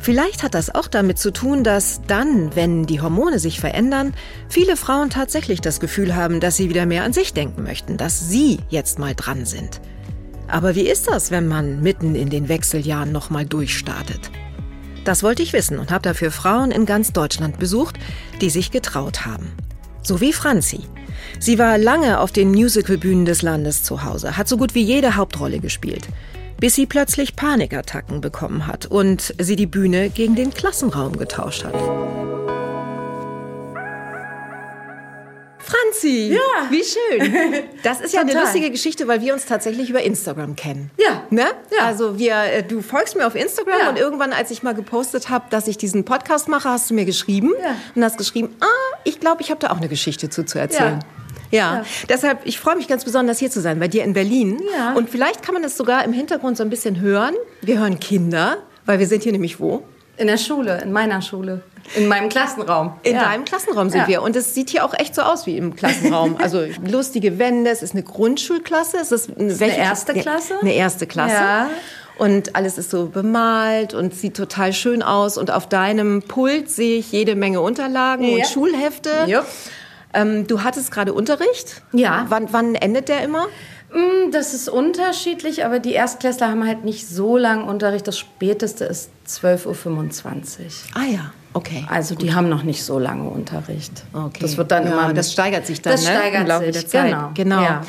Vielleicht hat das auch damit zu tun, dass dann, wenn die Hormone sich verändern, viele Frauen tatsächlich das Gefühl haben, dass sie wieder mehr an sich denken möchten, dass sie jetzt mal dran sind. Aber wie ist das, wenn man mitten in den Wechseljahren nochmal durchstartet? Das wollte ich wissen und habe dafür Frauen in ganz Deutschland besucht, die sich getraut haben. So wie Franzi. Sie war lange auf den Musicalbühnen des Landes zu Hause, hat so gut wie jede Hauptrolle gespielt bis sie plötzlich Panikattacken bekommen hat und sie die Bühne gegen den Klassenraum getauscht hat. Franzi! Ja. Wie schön! Das ist ja eine lustige Geschichte, weil wir uns tatsächlich über Instagram kennen. Ja. Ne? Ja. Also wir, äh, du folgst mir auf Instagram Ja. und irgendwann, als ich mal gepostet habe, dass ich diesen Podcast mache, hast du mir geschrieben Ja. und hast geschrieben, ah, ich glaube, ich habe da auch eine Geschichte zu, zu erzählen. Ja. Ja. deshalb, ich freue mich ganz besonders hier zu sein, bei dir in Berlin. Ja. Und vielleicht kann man es sogar im Hintergrund so ein bisschen hören. Wir hören Kinder, weil wir sind hier nämlich wo? In der Schule, in meiner Schule. In meinem Klassenraum. In ja. deinem Klassenraum sind Ja. wir. Und es sieht hier auch echt so aus wie im Klassenraum. Also lustige Wände, es ist eine Grundschulklasse. Es ist eine, eine erste Klasse. Eine erste Klasse. Ja. Und alles ist so bemalt und sieht total schön aus. Und auf deinem Pult sehe ich jede Menge Unterlagen Ja. und Schulhefte. Jupp. Ähm, du hattest gerade Unterricht. Ja. Wann, wann endet der immer? Mm, Das ist unterschiedlich, aber die Erstklässler haben halt nicht so lange Unterricht. Das späteste ist 12.25 Uhr. Ah ja, okay. Also die haben noch nicht so lange Unterricht. Okay. Das wird dann ja, immer... Das steigert sich dann Das ne? steigert im Laufe sich, der Zeit. genau. genau. Ja.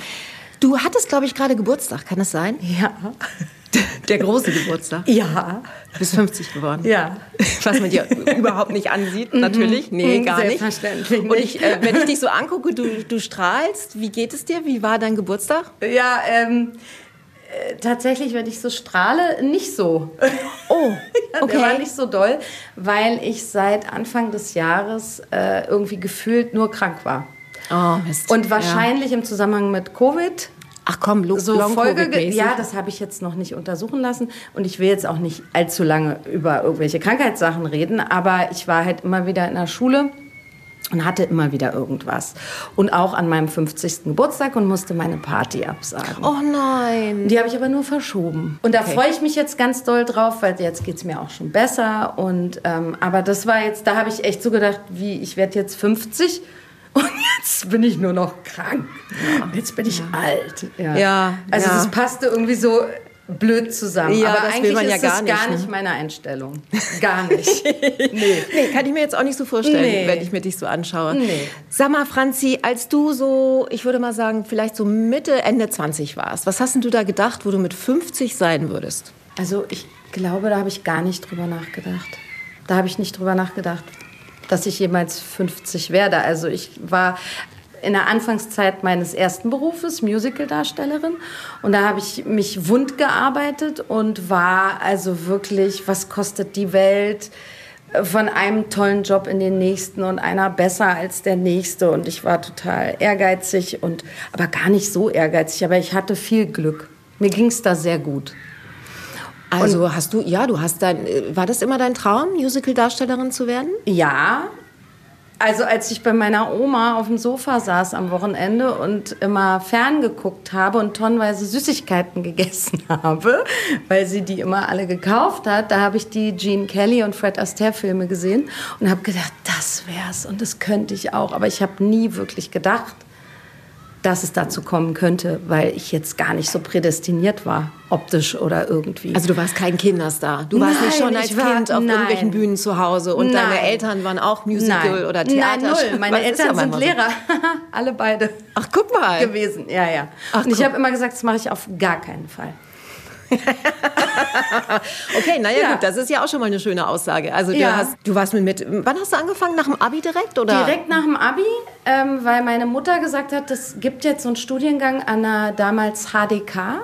Du hattest, glaube ich, gerade Geburtstag, kann das sein? Ja. Der große Geburtstag. Ja. Du bist 50 geworden. Ja. Was man dir überhaupt nicht ansieht, natürlich. Nee, Mhm, gar nicht. selbstverständlich Und ich, äh, wenn ich dich so angucke, du, du strahlst. Wie geht es dir? Wie war dein Geburtstag? Ja, ähm... äh, Tatsächlich, wenn ich so strahle, nicht so. Oh, Ja, okay. Der war nicht so doll, weil ich seit Anfang des Jahres äh, irgendwie gefühlt nur krank war. Oh, Mist. Und wahrscheinlich im Zusammenhang mit Covid Ach komm, Lo so Long Folge. Ja, das habe ich jetzt noch nicht untersuchen lassen und ich will jetzt auch nicht allzu lange über irgendwelche Krankheitssachen reden, aber ich war halt immer wieder in der Schule und hatte immer wieder irgendwas. Und auch an meinem 50. Geburtstag und musste meine Party absagen. Oh nein. Die habe ich aber nur verschoben. Und da Okay. freue ich mich jetzt ganz doll drauf, weil jetzt geht es mir auch schon besser. Und, ähm, aber das war jetzt, da habe ich echt so gedacht, wie ich werde jetzt 50 und jetzt bin ich nur noch krank. Jetzt bin ich alt. Ja. Ja, Also ja. das passte irgendwie so blöd zusammen. Ja, aber das will eigentlich man ja ist gar das nicht, gar ne? nicht meine Einstellung. Gar nicht. Nee, kann ich mir jetzt auch nicht so vorstellen, Nee. wenn ich mir dich so anschaue. Nee. Sag mal, Franzi, als du so, ich würde mal sagen, vielleicht so Mitte, Ende 20 warst, was hast denn du da gedacht, wo du mit 50 sein würdest? Also ich glaube, da habe ich gar nicht drüber nachgedacht. Da habe ich nicht drüber nachgedacht, dass ich jemals 50 werde. Also ich war in der Anfangszeit meines ersten Berufes Musicaldarstellerin und da habe ich mich wund gearbeitet und war also wirklich, was kostet die Welt? von einem tollen Job in den nächsten und einer besser als der nächste und ich war total ehrgeizig und aber gar nicht so ehrgeizig, aber ich hatte viel Glück. Mir ging es da sehr gut. Also hast du, ja, du hast dein, äh, war das immer dein Traum, Musical-Darstellerin zu werden? Ja. Also als ich bei meiner Oma auf dem Sofa saß am Wochenende und immer ferngeguckt habe und tonnenweise Süßigkeiten gegessen habe, weil sie die immer alle gekauft hat, da habe ich die Gene Kelly und Fred Astaire Filme gesehen und habe gedacht, das wär's und das könnte ich auch. Aber ich habe nie wirklich gedacht, dass es dazu kommen könnte, weil ich jetzt gar nicht so prädestiniert war, optisch oder irgendwie. Also du warst kein Kinderstar. Du warst nicht Nein, schon als war- Kind auf nein. irgendwelchen Bühnen zu Hause und deine Nein. Eltern waren auch Musical Nein. oder Theater. Nein, null. Meine Was Eltern sind. Lehrer. Alle beide Ach, guck mal. gewesen. Ja, ja. Ach, Und ich habe immer gesagt, das mache ich auf gar keinen Fall. Okay, naja Ja. gut, das ist ja auch schon mal eine schöne Aussage. Also du, Ja. hast, du warst mit, mit, wann hast du angefangen? Nach dem Abi direkt? Oder? Direkt nach dem Abi, ähm, weil meine Mutter gesagt hat, es gibt jetzt so einen Studiengang an der damals HDK.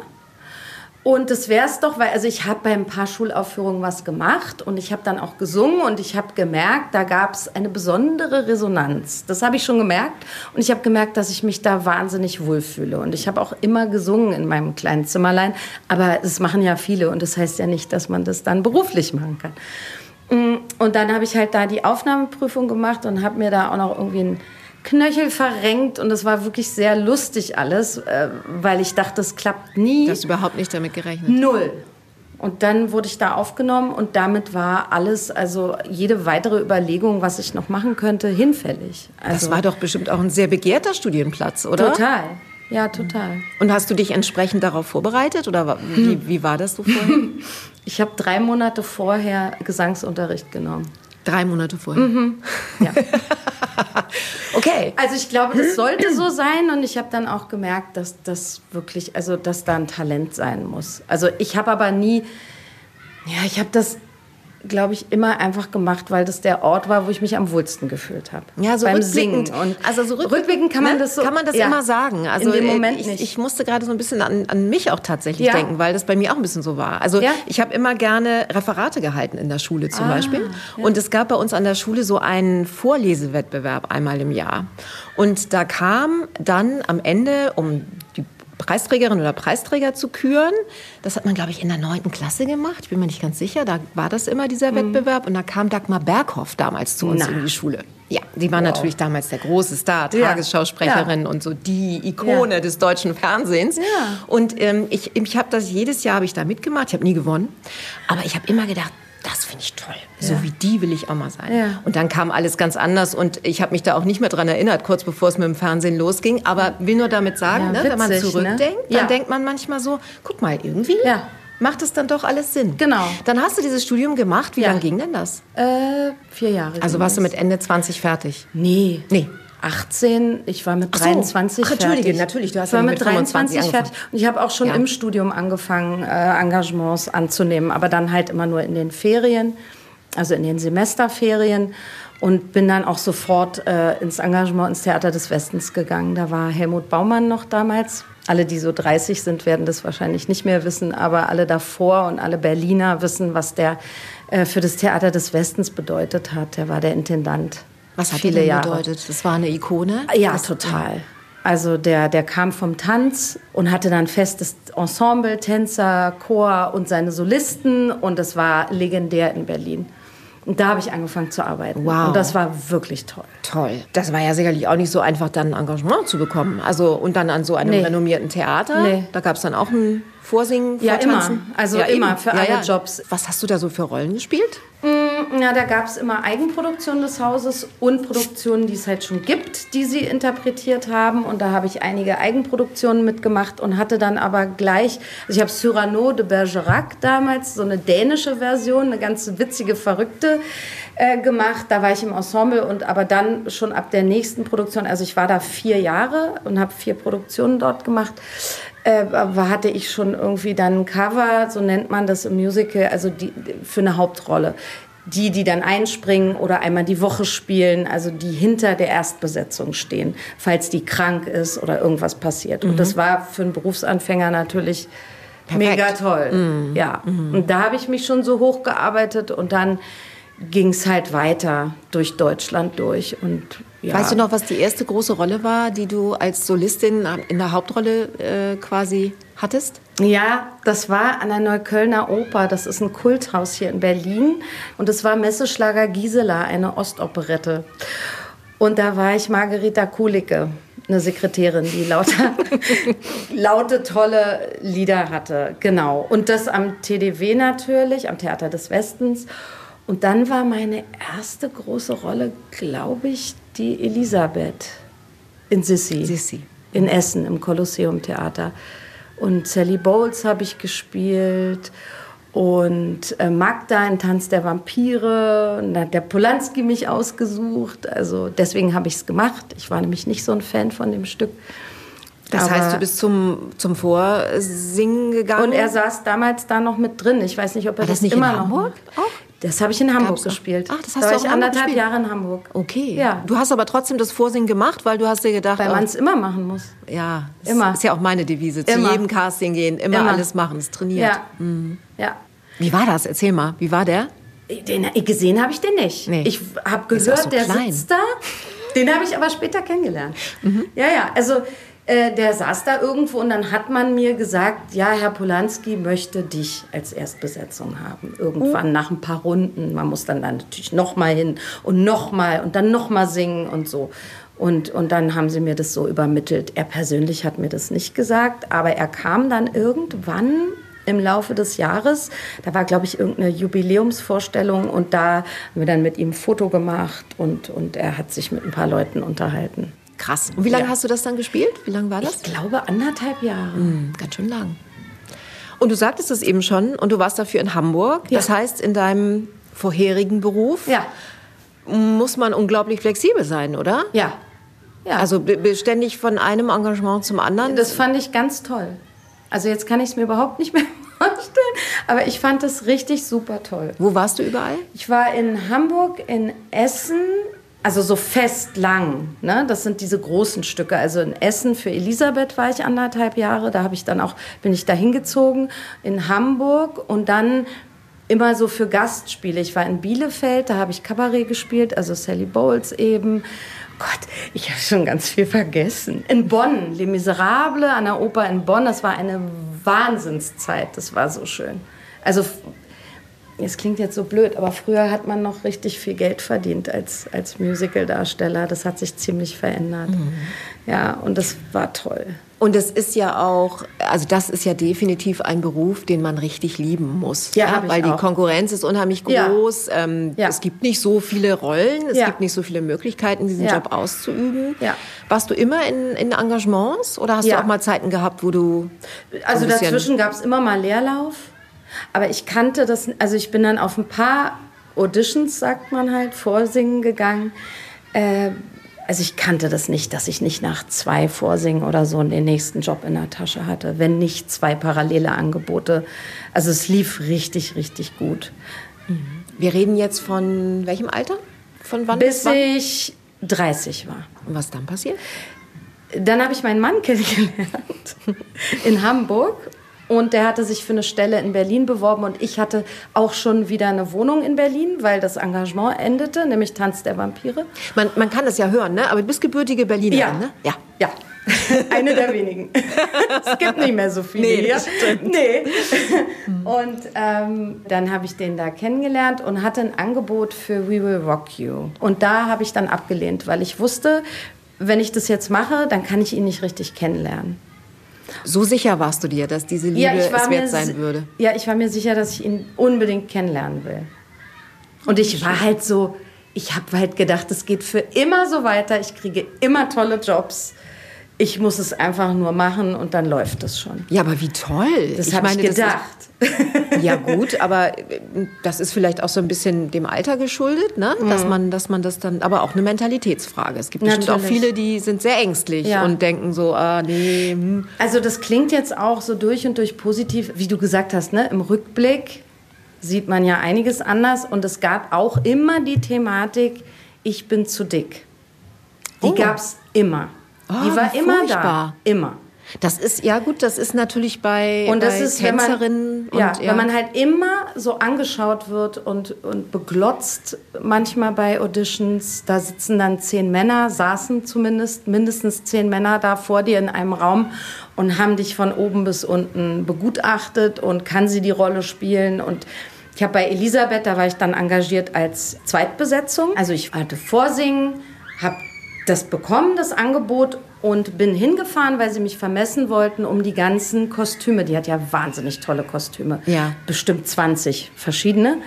Und das wäre es doch, weil also ich habe bei ein paar Schulaufführungen was gemacht und ich habe dann auch gesungen und ich habe gemerkt, da gab es eine besondere Resonanz. Das habe ich schon gemerkt und ich habe gemerkt, dass ich mich da wahnsinnig wohlfühle. Und ich habe auch immer gesungen in meinem kleinen Zimmerlein, aber das machen ja viele und das heißt ja nicht, dass man das dann beruflich machen kann. Mm, und dann habe ich halt da die Aufnahmeprüfung gemacht und habe mir da auch noch irgendwie ein Knöchel verrenkt und es war wirklich sehr lustig alles, äh, weil ich dachte, es klappt nie. Du hast überhaupt nicht damit gerechnet? Null. Und dann wurde ich da aufgenommen und damit war alles, also jede weitere Überlegung, was ich noch machen könnte, hinfällig. Also das war doch bestimmt auch ein sehr begehrter Studienplatz, oder? Total. Ja, total. Und hast du dich entsprechend darauf vorbereitet oder wie, wie war das so vorher? ich habe drei Monate vorher Gesangsunterricht genommen. Drei Monate vorher? Mhm. Ja. okay. Also ich glaube, das sollte so sein und ich habe dann auch gemerkt, dass das wirklich, also dass da ein Talent sein muss. Also ich habe aber nie, ja, ich habe das glaube ich, immer einfach gemacht, weil das der Ort war, wo ich mich am wohlsten gefühlt habe. Ja, so beim Singen. Und also so rückblickend kann man ne? das so. Kann man das ja, immer sagen. Also in dem Moment ich, nicht. ich musste gerade so ein bisschen an, an mich auch tatsächlich ja. denken, weil das bei mir auch ein bisschen so war. Also ja. ich habe immer gerne Referate gehalten in der Schule zum ah, Beispiel. Und es gab bei uns an der Schule so einen Vorlesewettbewerb einmal im Jahr. Und da kam dann am Ende, um die Preisträgerin oder Preisträger zu küren. Das hat man, glaube ich, in der neunten Klasse gemacht. Ich bin mir nicht ganz sicher. Da war das immer dieser mhm. Wettbewerb. Und da kam Dagmar Berghoff damals zu uns Na. in die Schule. Ja, die war wow. natürlich damals der große Star, Tagesschausprecherin ja. und so die Ikone ja. des deutschen Fernsehens. Und ähm, ich, ich habe das jedes Jahr habe ich da mitgemacht. Ich habe nie gewonnen, aber ich habe immer gedacht, das finde ich toll. So ja. wie die will ich auch mal sein. Ja. Und dann kam alles ganz anders und ich habe mich da auch nicht mehr dran erinnert, kurz bevor es mit dem Fernsehen losging. Aber will nur damit sagen, ja, ne, witzig, wenn man ne? zurückdenkt, ne? dann denkt man manchmal so, guck mal, irgendwie macht es dann doch alles Sinn. Genau. Dann hast du dieses Studium gemacht. Wie lange ging denn das? Äh, vier Jahre. Also warst du mit Ende 20 fertig? Nee. Nee. 18, ich war mit 23 Ach so. Ach, Entschuldige, natürlich, du hast ich war mit 23 fertig. Und ich habe auch schon ja. im Studium angefangen, äh, Engagements anzunehmen, aber dann halt immer nur in den Ferien, also in den Semesterferien und bin dann auch sofort äh, ins Engagement ins Theater des Westens gegangen. Da war Helmut Baumann noch damals. Alle, die so 30 sind, werden das wahrscheinlich nicht mehr wissen, aber alle davor und alle Berliner wissen, was der äh, für das Theater des Westens bedeutet hat. Der war der Intendant was hat viele Jahre. bedeutet? Das war eine Ikone? Ja, Was total. Also der, der kam vom Tanz und hatte dann festes Ensemble, Tänzer, Chor und seine Solisten und das war legendär in Berlin. Und da habe ich angefangen zu arbeiten. Wow. Und das war wirklich toll. Toll. Das war ja sicherlich auch nicht so einfach, dann ein Engagement zu bekommen. Also und dann an so einem nee. renommierten Theater. Nee. Da gab es dann auch ein Vorsingen, Ja, immer. Also ja, immer, eben. für ja, alle ja. Jobs. Was hast du da so für Rollen gespielt? Mm, ja, da gab es immer Eigenproduktionen des Hauses und Produktionen, die es halt schon gibt, die sie interpretiert haben. Und da habe ich einige Eigenproduktionen mitgemacht und hatte dann aber gleich, also ich habe Cyrano de Bergerac damals, so eine dänische Version, eine ganz witzige, verrückte äh, gemacht. Da war ich im Ensemble und aber dann schon ab der nächsten Produktion, also ich war da vier Jahre und habe vier Produktionen dort gemacht äh, hatte ich schon irgendwie dann ein Cover, so nennt man das im Musical, also die, für eine Hauptrolle. Die, die dann einspringen oder einmal die Woche spielen, also die hinter der Erstbesetzung stehen, falls die krank ist oder irgendwas passiert. Mhm. Und das war für einen Berufsanfänger natürlich Perfekt. mega toll. Mhm. Ja. Mhm. Und da habe ich mich schon so hochgearbeitet und dann ging es halt weiter durch Deutschland durch und ja. Weißt du noch, was die erste große Rolle war, die du als Solistin in der Hauptrolle äh, quasi hattest? Ja, das war an der Neuköllner Oper. Das ist ein Kulthaus hier in Berlin. Und das war Messeschlager Gisela, eine Ostoperette. Und da war ich Margarita Kulicke, eine Sekretärin, die lauter, laute, tolle Lieder hatte. Genau. Und das am TDW natürlich, am Theater des Westens. Und dann war meine erste große Rolle, glaube ich, die Elisabeth in Sissi. Sissi. In Essen im Kolosseum Theater. Und Sally Bowles habe ich gespielt. Und äh, Magda in Tanz der Vampire. Und da hat der Polanski mich ausgesucht. Also deswegen habe ich es gemacht. Ich war nämlich nicht so ein Fan von dem Stück. Das Aber heißt, du bist zum, zum Vorsingen gegangen? Und er saß damals da noch mit drin. Ich weiß nicht, ob er das, das nicht immer in Hamburg noch. Auch? Das habe ich in Hamburg Gab's gespielt. Ach, das hast da du war auch ich in Hamburg anderthalb gespielt? Jahre in Hamburg. Okay. Ja. Du hast aber trotzdem das Vorsingen gemacht, weil du hast dir gedacht, Weil oh, man es immer machen muss. ja, das Immer. ist ja auch meine Devise. Zu Immer. jedem Casting gehen, immer, Immer. alles machen, es trainiert. Ja. Ja. Wie war das? Erzähl mal. Wie war der? Den, gesehen habe ich den nicht. Nee. Ich habe gehört, so der klein. sitzt da. Den habe ich aber später kennengelernt. Ja, ja, also äh, der saß da irgendwo und dann hat man mir gesagt, ja, Herr Polanski möchte dich als Erstbesetzung haben. Irgendwann nach ein paar Runden. Man muss dann, dann natürlich noch mal hin und noch mal und dann noch mal singen und so. Und, und dann haben sie mir das so übermittelt. Er persönlich hat mir das nicht gesagt, aber er kam dann irgendwann im Laufe des Jahres. Da war, glaube ich, irgendeine Jubiläumsvorstellung und da haben wir dann mit ihm ein Foto gemacht und, und er hat sich mit ein paar Leuten unterhalten. Krass. Und wie lange Ja. hast du das dann gespielt? Wie lange war das? Ich glaube anderthalb Jahre. Hm, Ganz schön lang. Und du sagtest es eben schon, und du warst dafür in Hamburg. Ja. Das heißt, in deinem vorherigen Beruf Ja, muss man unglaublich flexibel sein, oder? ja. ja. Also beständig von einem Engagement zum anderen. das fand ich ganz toll. Also jetzt kann ich es mir überhaupt nicht mehr vorstellen, aber ich fand das richtig super toll. Wo warst du überall? Ich war in Hamburg, in Essen, also so fest lang. Ne? Das sind diese großen Stücke. Also in Essen für Elisabeth war ich anderthalb Jahre. Da habe ich dann auch bin ich da hingezogen. In Hamburg und dann immer so für Gastspiele. Ich war in Bielefeld, da habe ich Kabarett gespielt, also Sally Bowles eben. Gott, ich habe schon ganz viel vergessen. In Bonn, Les Miserables an der Oper in Bonn, das war eine Wahnsinnszeit. Das war so schön. Also es klingt jetzt so blöd, aber früher hat man noch richtig viel Geld verdient als, als Musical-Darsteller. Das hat sich ziemlich verändert. Ja, und das war toll. Und es ist ja auch, also das ist ja definitiv ein Beruf, den man richtig lieben muss. Ja, ich weil die auch. Konkurrenz ist unheimlich Ja. groß. Ähm, Ja. Es gibt nicht so viele Rollen, es Ja. gibt nicht so viele Möglichkeiten, diesen Ja. Job auszuüben. Ja. Warst du immer in, in Engagements oder hast Ja. du auch mal Zeiten gehabt, wo du Also dazwischen gab es immer mal Leerlauf. Aber ich kannte das, also ich bin dann auf ein paar Auditions, sagt man halt, vorsingen gegangen. Äh, also ich kannte das nicht, dass ich nicht nach zwei Vorsingen oder so den nächsten Job in der Tasche hatte, wenn nicht zwei parallele Angebote. Also es lief richtig, richtig gut. Wir reden jetzt von welchem Alter? Von wann Bis wann? ich 30 war. Und was dann passiert? Dann habe ich meinen Mann kennengelernt in Hamburg. Und der hatte sich für eine Stelle in Berlin beworben und ich hatte auch schon wieder eine Wohnung in Berlin, weil das Engagement endete, nämlich Tanz der Vampire. Man, man kann das ja hören, ne? aber du bist gebürtige Berlinerin, Ja. ne? Ja. Ja, eine der wenigen. es gibt nicht mehr so viele Nee, hier. Nee. Und ähm, dann habe ich den da kennengelernt und hatte ein Angebot für We Will Rock You. Und da habe ich dann abgelehnt, weil ich wusste, wenn ich das jetzt mache, dann kann ich ihn nicht richtig kennenlernen. So sicher warst du dir, dass diese Liebe es mir wert sein würde. Ja, ich war mir sicher, dass ich ihn unbedingt kennenlernen will. Und ich war halt so, ich habe halt gedacht, es geht für immer so weiter. Ich kriege immer tolle Jobs. Ich muss es einfach nur machen und dann läuft es schon. Ja, aber wie toll. Das habe ich das ist- gedacht. Ja gut, aber äh, das ist vielleicht auch so ein bisschen dem Alter geschuldet, ne? dass, man, dass man das dann, aber auch eine Mentalitätsfrage. Es gibt bestimmt auch Natürlich. viele, die sind sehr ängstlich Ja. und denken so, ah nee, hm. Also das klingt jetzt auch so durch und durch positiv, wie du gesagt hast, ne? im Rückblick sieht man ja einiges anders und es gab auch immer die Thematik, ich bin zu dick. Die Oh. gab es immer. Ah, die war immer furchtbar. da. Immer. das ist, ja gut, das ist natürlich bei, Und das bei ist, wenn man, Tänzerinnen ja, und, wenn man halt immer so angeschaut wird und, und beglotzt, manchmal bei Auditions, da sitzen dann zehn Männer, saßen zumindest mindestens zehn Männer da vor dir in einem Raum und haben dich von oben bis unten begutachtet und kann sie die Rolle spielen und ich habe bei Elisabeth, da war ich dann engagiert als Zweitbesetzung. Also ich hatte Vorsingen, habe das bekommen, das Angebot, und bin hingefahren, weil sie mich vermessen wollten, um die ganzen Kostüme, die hat ja wahnsinnig tolle Kostüme, Ja. bestimmt 20 verschiedene,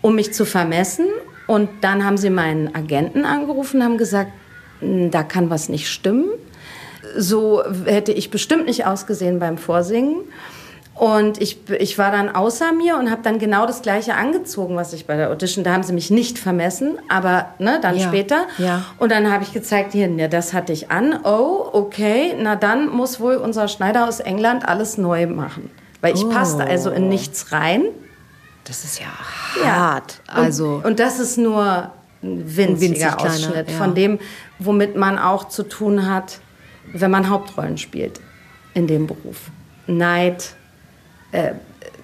um mich zu vermessen. Und dann haben sie meinen Agenten angerufen, haben gesagt, "Hm, da kann was nicht stimmen. So hätte ich bestimmt nicht ausgesehen beim Vorsingen. Und ich, ich war dann außer mir und habe dann genau das Gleiche angezogen, was ich bei der Audition. Da haben sie mich nicht vermessen, aber ne, dann Ja, später. ja. Und dann habe ich gezeigt, hier, ne, das hatte ich an. Oh, okay, na dann muss wohl unser Schneider aus England alles neu machen. Weil ich Oh. passte also in nichts rein. Das ist ja Ja. hart. Also und, und das ist nur ein winziger winzig kleiner, Ausschnitt ja. von dem, womit man auch zu tun hat, wenn man Hauptrollen spielt in dem Beruf. Neid, äh,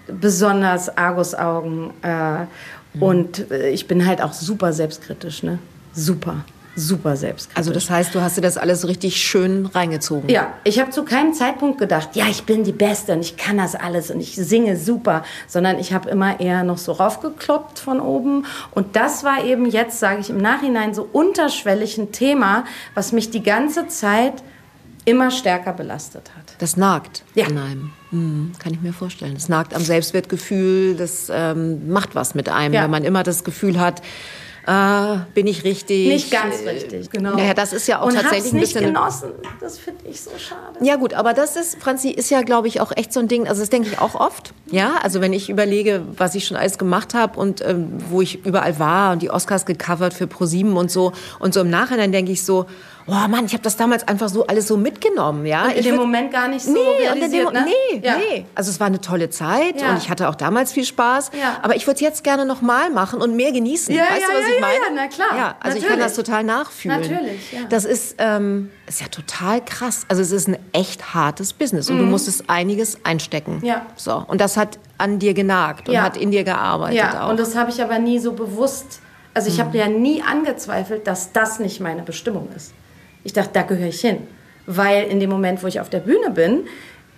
besonders Argusaugen äh, Mhm. und äh, ich bin halt auch super selbstkritisch, ne? Super, super selbstkritisch. Also das heißt, du hast dir das alles richtig schön reingezogen. Ja, ich habe zu keinem Zeitpunkt gedacht, ja, ich bin die Beste und ich kann das alles und ich singe super, sondern ich habe immer eher noch so raufgekloppt von oben. Und das war eben jetzt, sage ich im Nachhinein, so unterschwellig ein Thema, was mich die ganze Zeit immer stärker belastet hat. Das nagt Ja. an einem. Hm, kann ich mir vorstellen. Das nagt am Selbstwertgefühl, das ähm, macht was mit einem, Ja. wenn man immer das Gefühl hat, äh, bin ich richtig? Nicht ganz Äh, richtig, genau. Naja, das ist ja auch und tatsächlich hab's ein nicht bisschen. genossen. Das finde ich so schade. Ja gut, aber das ist, Franzi, ist ja, glaube ich, auch echt so ein Ding, also das denke ich auch oft, ja, also wenn ich überlege, was ich schon alles gemacht habe und ähm, wo ich überall war und die Oscars gecovert für ProSieben und so und so im Nachhinein denke ich so, oh Mann, ich habe das damals einfach so alles so mitgenommen, ja. Und in ich dem würd- Moment gar nicht so Nee, realisiert, dem, ne? nee, Ja. nee. Also es war eine tolle Zeit Ja. und ich hatte auch damals viel Spaß. Ja. Aber ich würde es jetzt gerne nochmal machen und mehr genießen. Ja, weißt ja, du, was ja, ich ja, meine? ja, na klar. Ja, also ich kann Natürlich. das total nachfühlen. Natürlich, ja. Das ist, ähm, ist ja total krass. Also es ist ein echt hartes Business und du musstest einiges einstecken. Mhm. Ja. So. Und das hat an dir genagt und Ja. hat in dir gearbeitet Ja, auch. und das habe ich aber nie so bewusst. Also ich Mhm. habe ja nie angezweifelt, dass das nicht meine Bestimmung ist. Ich dachte, da gehöre ich hin. Weil in dem Moment, wo ich auf der Bühne bin,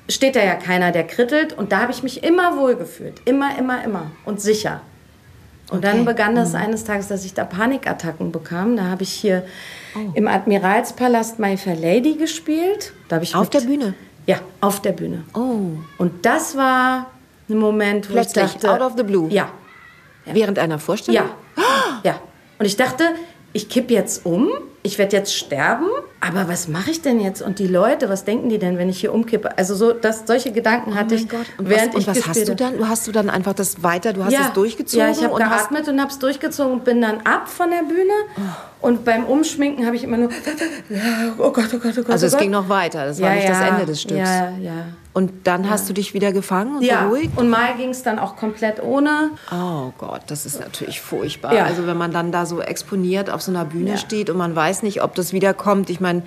steht da ja keiner, der krittelt. Und da habe ich mich immer wohlgefühlt. Immer, immer, immer. Und sicher. Und dann Okay. Mhm. begann das eines Tages, dass ich da Panikattacken bekam. Da habe ich hier Oh. im Admiralspalast My Fair Lady gespielt. Da habe ich Auf mit- der Bühne? Ja, auf der Bühne. oh, Und das war ein Moment, wo Plötzlich, ich dachte... out of the blue. Ja, während einer Vorstellung? ja. Ja. Und ich dachte, ich kipp jetzt um, ich werde jetzt sterben, aber was mache ich denn jetzt? Und die Leute, was denken die denn, wenn ich hier umkippe? Also so, das, solche Gedanken hatte ich, Oh Gott. Und während was, und ich was hast du dann? Du hast du dann einfach das weiter, du hast ja, es durchgezogen Ja, ich habe und hast geatmet und habe es durchgezogen und bin dann ab von der Bühne. Und beim Umschminken habe ich immer nur, oh Gott, oh Gott, oh Gott. Also oh es Gott. ging noch weiter, das war ja, nicht das ja, Ende des Stücks. Ja, ja. Und dann hast du dich wieder gefangen und Ja, beruhigt? und mal ging es dann auch komplett ohne. Oh Gott, das ist natürlich furchtbar. Ja. Also wenn man dann da so exponiert auf so einer Bühne Ja. steht und man weiß nicht, ob das wiederkommt. Ich meine,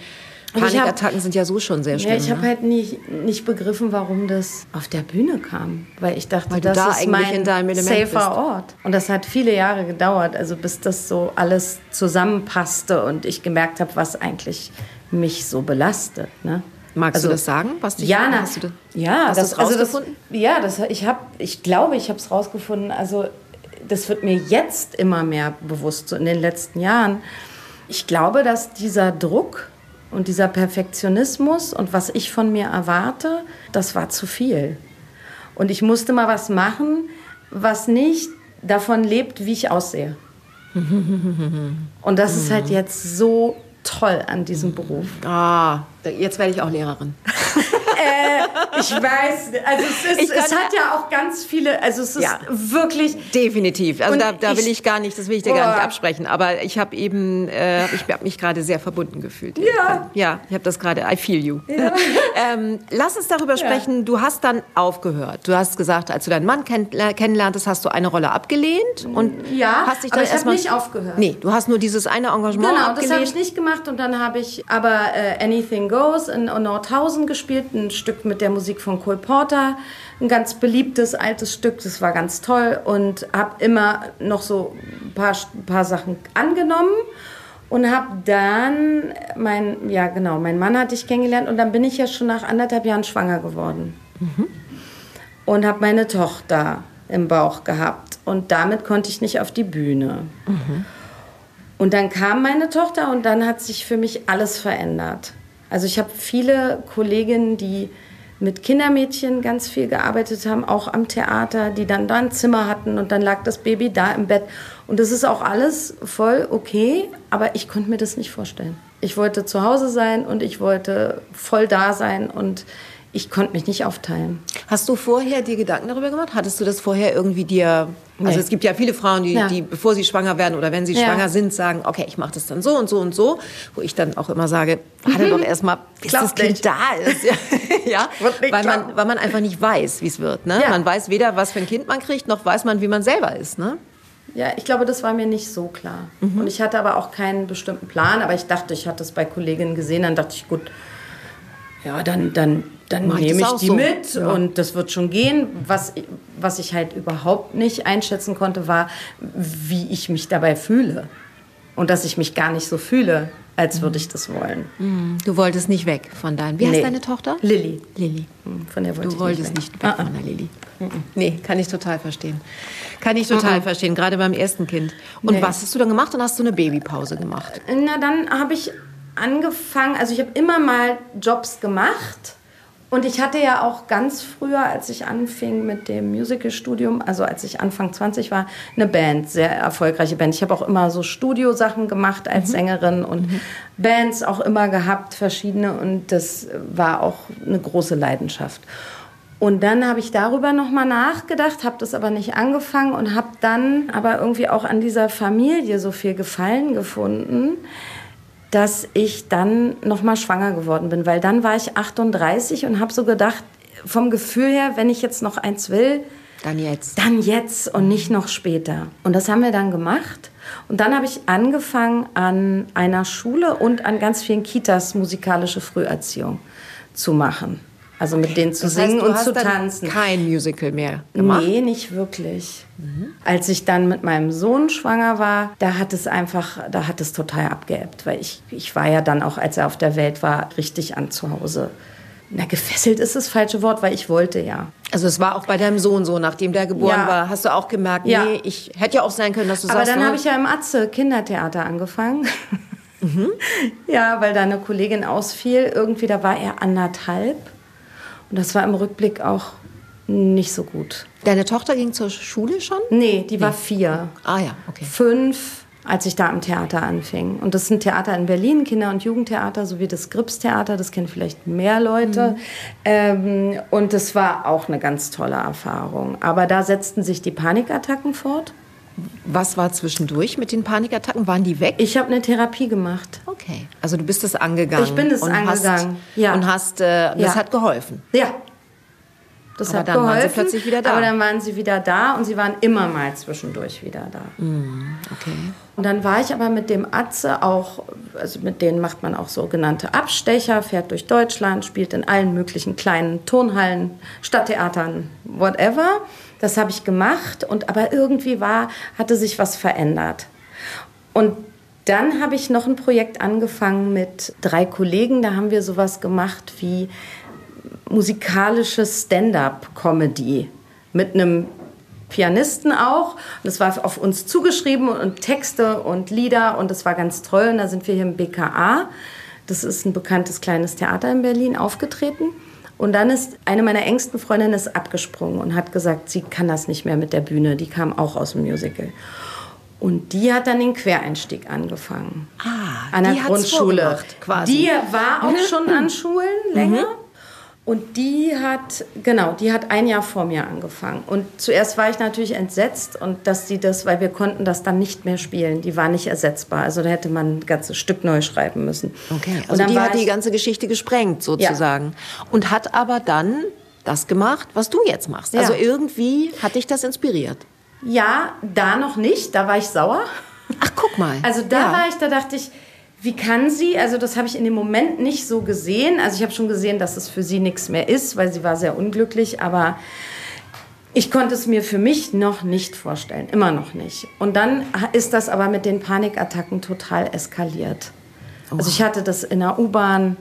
ich hab- Panikattacken sind ja so schon sehr schlimm. Ja, ich habe ne? halt nicht, nicht begriffen, warum das auf der Bühne kam. Weil ich dachte, Weil das da ist mein safer bist. Ort. Und das hat viele Jahre gedauert, also bis das so alles zusammenpasste und ich gemerkt habe, was eigentlich mich so belastet. Ne? Magst also, du das sagen? Was dich, ja, hast du das, ja, hast das, also das, rausgefunden? ja, das, ich habe, ich glaube, ich habe es rausgefunden. Also das wird mir jetzt immer mehr bewusst, so in den letzten Jahren. Ich glaube, dass dieser Druck und dieser Perfektionismus und was ich von mir erwarte, das war zu viel. Und ich musste mal was machen, was nicht davon lebt, wie ich aussehe. Und das ist halt jetzt so toll an diesem Beruf. Ah, jetzt werde ich auch Lehrerin. Ich weiß, also es, ist, Ich es hat ja auch ganz viele, also es ist Ja. wirklich, Definitiv. Also da, da will ich- ich gar nicht, das will ich dir gar nicht absprechen. Aber ich habe eben, äh, ich habe mich gerade sehr verbunden gefühlt. Ja. Ja, ich habe das gerade, I feel you. ähm, lass uns darüber sprechen. Du hast dann aufgehört. Du hast gesagt, als du deinen Mann kenn kennenlerntest, hast du eine Rolle abgelehnt und Ja, hast dich aber dann ich hab erstmal nicht aufgehört. Nee, du hast nur dieses eine Engagement genau, das abgelehnt. habe ich nicht gemacht und dann habe ich aber äh, Anything Goes in Nordhausen gespielt, ein Stück mit der Musik von Cole Porter, ein ganz beliebtes altes Stück, das war ganz toll und habe immer noch so ein paar, ein paar Sachen angenommen und habe dann mein ja genau mein Mann hatte ich kennengelernt und dann bin ich ja schon nach anderthalb Jahren schwanger geworden und habe meine Tochter im Bauch gehabt und damit konnte ich nicht auf die Bühne. Und dann kam meine Tochter und dann hat sich für mich alles verändert. Also ich habe viele Kolleginnen, die mit Kindermädchen ganz viel gearbeitet haben, auch am Theater, die dann da ein Zimmer hatten und dann lag das Baby da im Bett. Und das ist auch alles voll okay, aber ich konnte mir das nicht vorstellen. Ich wollte zu Hause sein und ich wollte voll da sein und ich konnte mich nicht aufteilen. Hast du vorher dir Gedanken darüber gemacht? Hattest du das vorher irgendwie dir... Nee. Also es gibt ja viele Frauen, die, Ja. die bevor sie schwanger werden oder wenn sie Ja. schwanger sind, sagen, okay, ich mache das dann so und so und so. Wo ich dann auch immer sage, warte doch erstmal, bis Klappt das Kind nicht. da ist. Ja, weil, man, weil man einfach nicht weiß, wie es wird. Ne? Ja. Man weiß weder, was für ein Kind man kriegt, noch weiß man, wie man selber ist. Ne? Ja, ich glaube, das war mir nicht so klar. Mhm. Und ich hatte aber auch keinen bestimmten Plan, aber ich dachte, ich hatte es bei Kolleginnen gesehen, dann dachte ich, gut, ja, dann, dann, dann Mach ich nehme ich auch die so. mit Ja. und das wird schon gehen. Was, was ich halt überhaupt nicht einschätzen konnte, war, wie ich mich dabei fühle. Und dass ich mich gar nicht so fühle, als würde ich das wollen. Du wolltest nicht weg von deinem... Wie heißt Nee. deine Tochter? Lilly. Lilly. Hm, Von der wollte Du ich wolltest nicht nicht weg. weg von der Lilly. Nee, kann ich total verstehen. Kann ich total verstehen, gerade beim ersten Kind. Und Nee. was hast du dann gemacht? Dann hast du eine Babypause gemacht. Na, dann habe ich angefangen, also ich habe immer mal Jobs gemacht. Und ich hatte ja auch ganz früher, als ich anfing mit dem Musicalstudium, also als ich Anfang 20 war, eine Band, sehr erfolgreiche Band. Ich habe auch immer so Studiosachen gemacht als Sängerin und Bands auch immer gehabt, verschiedene. Und das war auch eine große Leidenschaft. Und dann habe ich darüber nochmal nachgedacht, habe das aber nicht angefangen und habe dann aber irgendwie auch an dieser Familie so viel Gefallen gefunden, dass ich dann nochmal schwanger geworden bin. Weil dann war ich 38 und habe so gedacht, vom Gefühl her, wenn ich jetzt noch eins will, Dann jetzt. dann jetzt und nicht noch später. Und das haben wir dann gemacht. Und dann habe ich angefangen an einer Schule und an ganz vielen Kitas musikalische Früherziehung zu machen. Also mit denen zu Das heißt, singen und zu tanzen. kein Musical mehr gemacht? Nee, nicht wirklich. Als ich dann mit meinem Sohn schwanger war, da hat es einfach, da hat es total abgeebbt, weil ich, ich war ja dann auch, als er auf der Welt war, richtig an zu Hause. Na, gefesselt ist das falsche Wort, weil ich wollte ja. Also es war auch bei deinem Sohn so, nachdem der geboren Ja. war, hast du auch gemerkt, Ja. nee, ich hätte ja auch sein können, dass du Aber sagst, dann ne, habe ich ja im Atze Kindertheater angefangen. ja, weil da eine Kollegin ausfiel. Irgendwie, da war er anderthalb. Und das war im Rückblick auch nicht so gut. deine Tochter ging zur Schule schon? Nee, die war vier. Ah ja, okay. fünf, als ich da am Theater anfing. Und das ist ein Theater in Berlin, Kinder- und Jugendtheater, sowie das Grips-Theater, das kennen vielleicht mehr Leute. Ähm, und das war auch eine ganz tolle Erfahrung. Aber da setzten sich die Panikattacken fort. Was war zwischendurch mit den Panikattacken? Waren die weg? Ich habe eine Therapie gemacht. Okay. Also du bist das angegangen. Ich bin es und Hast, angegangen, ja. Und hast, äh, das Ja. hat geholfen. Ja. Das Aber hat dann waren geholfen. sie plötzlich wieder da. Aber dann waren sie wieder da und sie waren immer mal zwischendurch wieder da. Okay. Und dann war ich aber mit dem Atze auch, also mit denen macht man auch sogenannte Abstecher, fährt durch Deutschland, spielt in allen möglichen kleinen Turnhallen, Stadttheatern, whatever. Das habe ich gemacht und aber irgendwie war, hatte sich was verändert. Und dann habe ich noch ein Projekt angefangen mit drei Kollegen. Da haben wir sowas gemacht wie musikalische Stand-up-Comedy mit einem Pianisten auch. Das war auf uns zugeschrieben und Texte und Lieder und das war ganz toll. Und da sind wir hier im BKA. Das ist ein bekanntes kleines Theater in Berlin aufgetreten. Und dann ist eine meiner engsten Freundinnen ist abgesprungen und hat gesagt, sie kann das nicht mehr mit der Bühne. Die kam auch aus dem Musical. Und die hat dann den Quereinstieg angefangen. Ah, an der die Grundschule. quasi. Die war auch schon an Schulen länger. Und die hat, genau, die hat ein Jahr vor mir angefangen. Und zuerst war ich natürlich entsetzt und dass sie das, weil wir konnten das dann nicht mehr spielen. Die war nicht ersetzbar. Also da hätte man ein ganzes Stück neu schreiben müssen. Okay, und also dann die hat die ganze Geschichte gesprengt sozusagen. Und hat aber dann das gemacht, was du jetzt machst. Ja. Also irgendwie hat dich das inspiriert. Ja, da noch nicht, da war ich sauer. Ach, guck mal. Also da Ja. war ich, da dachte ich, wie kann sie, also das habe ich in dem Moment nicht so gesehen. Also ich habe schon gesehen, dass es für sie nichts mehr ist, weil sie war sehr unglücklich, aber ich konnte es mir für mich noch nicht vorstellen, immer noch nicht. Und dann ist das aber mit den Panikattacken total eskaliert. Also ich hatte das in der U-Bahn,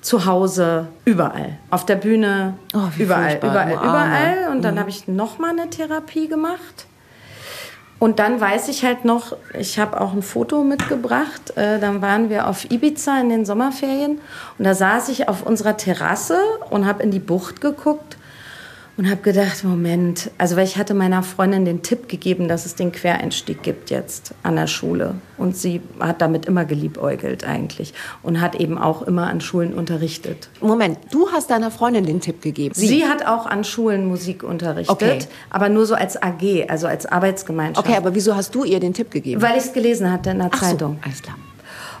zu Hause, überall. Auf der Bühne, Oh, überall, furchtbar, überall, überall. Und dann habe ich noch mal eine Therapie gemacht. Und dann weiß ich halt noch, ich habe auch ein Foto mitgebracht. Äh, dann waren wir auf Ibiza in den Sommerferien und da saß ich auf unserer Terrasse und habe in die Bucht geguckt und habe gedacht, Moment, also weil ich hatte meiner Freundin den Tipp gegeben, dass es den Quereinstieg gibt jetzt an der Schule und sie hat damit immer geliebäugelt eigentlich und hat eben auch immer an Schulen unterrichtet. Moment, du hast deiner Freundin den Tipp gegeben. Sie, sie hat auch an Schulen Musik unterrichtet, okay. aber nur so als AG, also als Arbeitsgemeinschaft. Okay, aber wieso hast du ihr den Tipp gegeben? Weil ich es gelesen hatte in der Ach Zeitung. So, alles klar.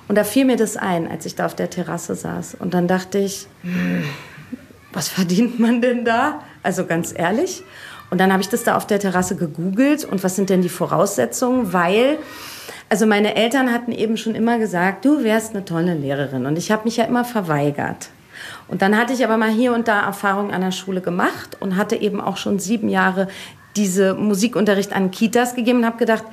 Und da fiel mir das ein, als ich da auf der Terrasse saß. Und dann dachte ich, hm, was verdient man denn da? Also ganz ehrlich. Und dann habe ich das da auf der Terrasse gegoogelt und was sind denn die Voraussetzungen? Weil, also meine Eltern hatten eben schon immer gesagt, du wärst eine tolle Lehrerin. Und ich habe mich ja immer verweigert. Und dann hatte ich aber mal hier und da Erfahrungen an der Schule gemacht und hatte eben auch schon sieben Jahre diese Musikunterricht an Kitas gegeben und habe gedacht,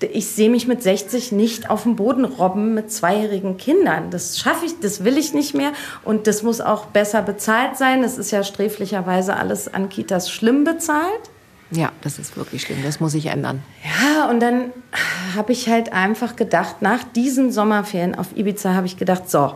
ich sehe mich mit 60 nicht auf dem Boden robben mit zweijährigen Kindern. Das schaffe ich, das will ich nicht mehr und das muss auch besser bezahlt sein. Das ist ja sträflicherweise alles an Kitas schlimm bezahlt. Ja, das ist wirklich schlimm. Das muss sich ändern. Ja, und dann habe ich halt einfach gedacht, nach diesen Sommerferien auf Ibiza habe ich gedacht, so,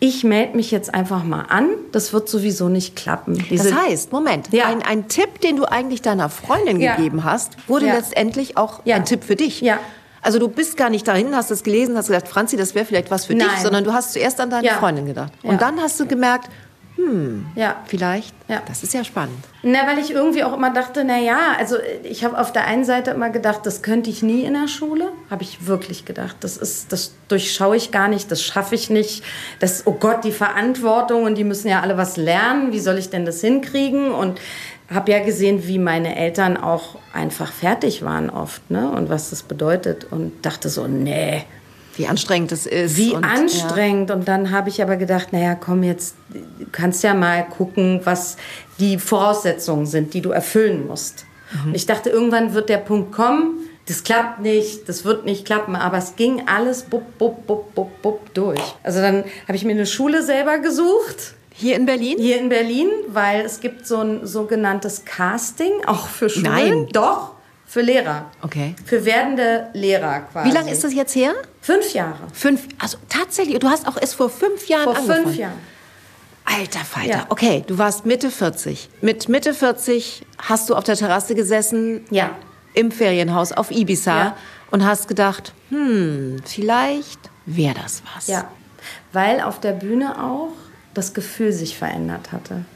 ich melde mich jetzt einfach mal an. Das wird sowieso nicht klappen. Diese das heißt, Moment, ja. ein, ein, Tipp, den du eigentlich deiner Freundin ja. gegeben hast, wurde ja. letztendlich auch ein Tipp für dich. Ja. Also du bist gar nicht dahin, hast es gelesen, hast gesagt, Franzi, das wäre vielleicht was für Nein. dich, sondern du hast zuerst an deine Freundin gedacht. Und dann hast du gemerkt, hm, ja. vielleicht. Ja. Das ist ja spannend. Na, weil ich irgendwie auch immer dachte, na ja, also ich habe auf der einen Seite immer gedacht, das könnte ich nie in der Schule. Habe ich wirklich gedacht. Das ist, das durchschaue ich gar nicht, das schaffe ich nicht. Das, oh Gott, die Verantwortung und die müssen ja alle was lernen. Wie soll ich denn das hinkriegen? Und habe ja gesehen, wie meine Eltern auch einfach fertig waren oft, ne? Und was das bedeutet. Und dachte so, nee, wie anstrengend es ist. Wie und, anstrengend. Ja. Und dann habe ich aber gedacht, naja, komm, jetzt kannst ja mal gucken, was die Voraussetzungen sind, die du erfüllen musst. Mhm. Und ich dachte, irgendwann wird der Punkt kommen, das klappt nicht, das wird nicht klappen, aber es ging alles bub, bub, bub, bub, bub durch. Also dann habe ich mir eine Schule selber gesucht. Hier in Berlin? Hier in Berlin, weil es gibt so ein sogenanntes Casting, auch für Schulen. Nein. Doch. Für Lehrer. Okay. Für werdende Lehrer quasi. Wie lange ist das jetzt her? Fünf Jahre. Fünf, also tatsächlich, du hast auch erst vor fünf Jahren vor angefangen. Vor fünf Jahren. Alter Falter. Ja. Okay, du warst Mitte 40. Mit Mitte 40 hast du auf der Terrasse gesessen. Ja. Im Ferienhaus auf Ibiza. Ja. Und hast gedacht, hm, vielleicht wäre das was. Ja. Weil auf der Bühne auch das Gefühl sich verändert hatte.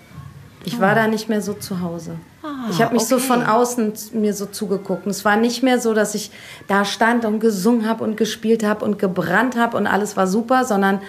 Ich war da nicht mehr so zu Hause. Ah, ich habe mich okay. so von außen mir so zugeguckt. Und es war nicht mehr so, dass ich da stand und gesungen habe und gespielt habe und gebrannt habe und alles war super, sondern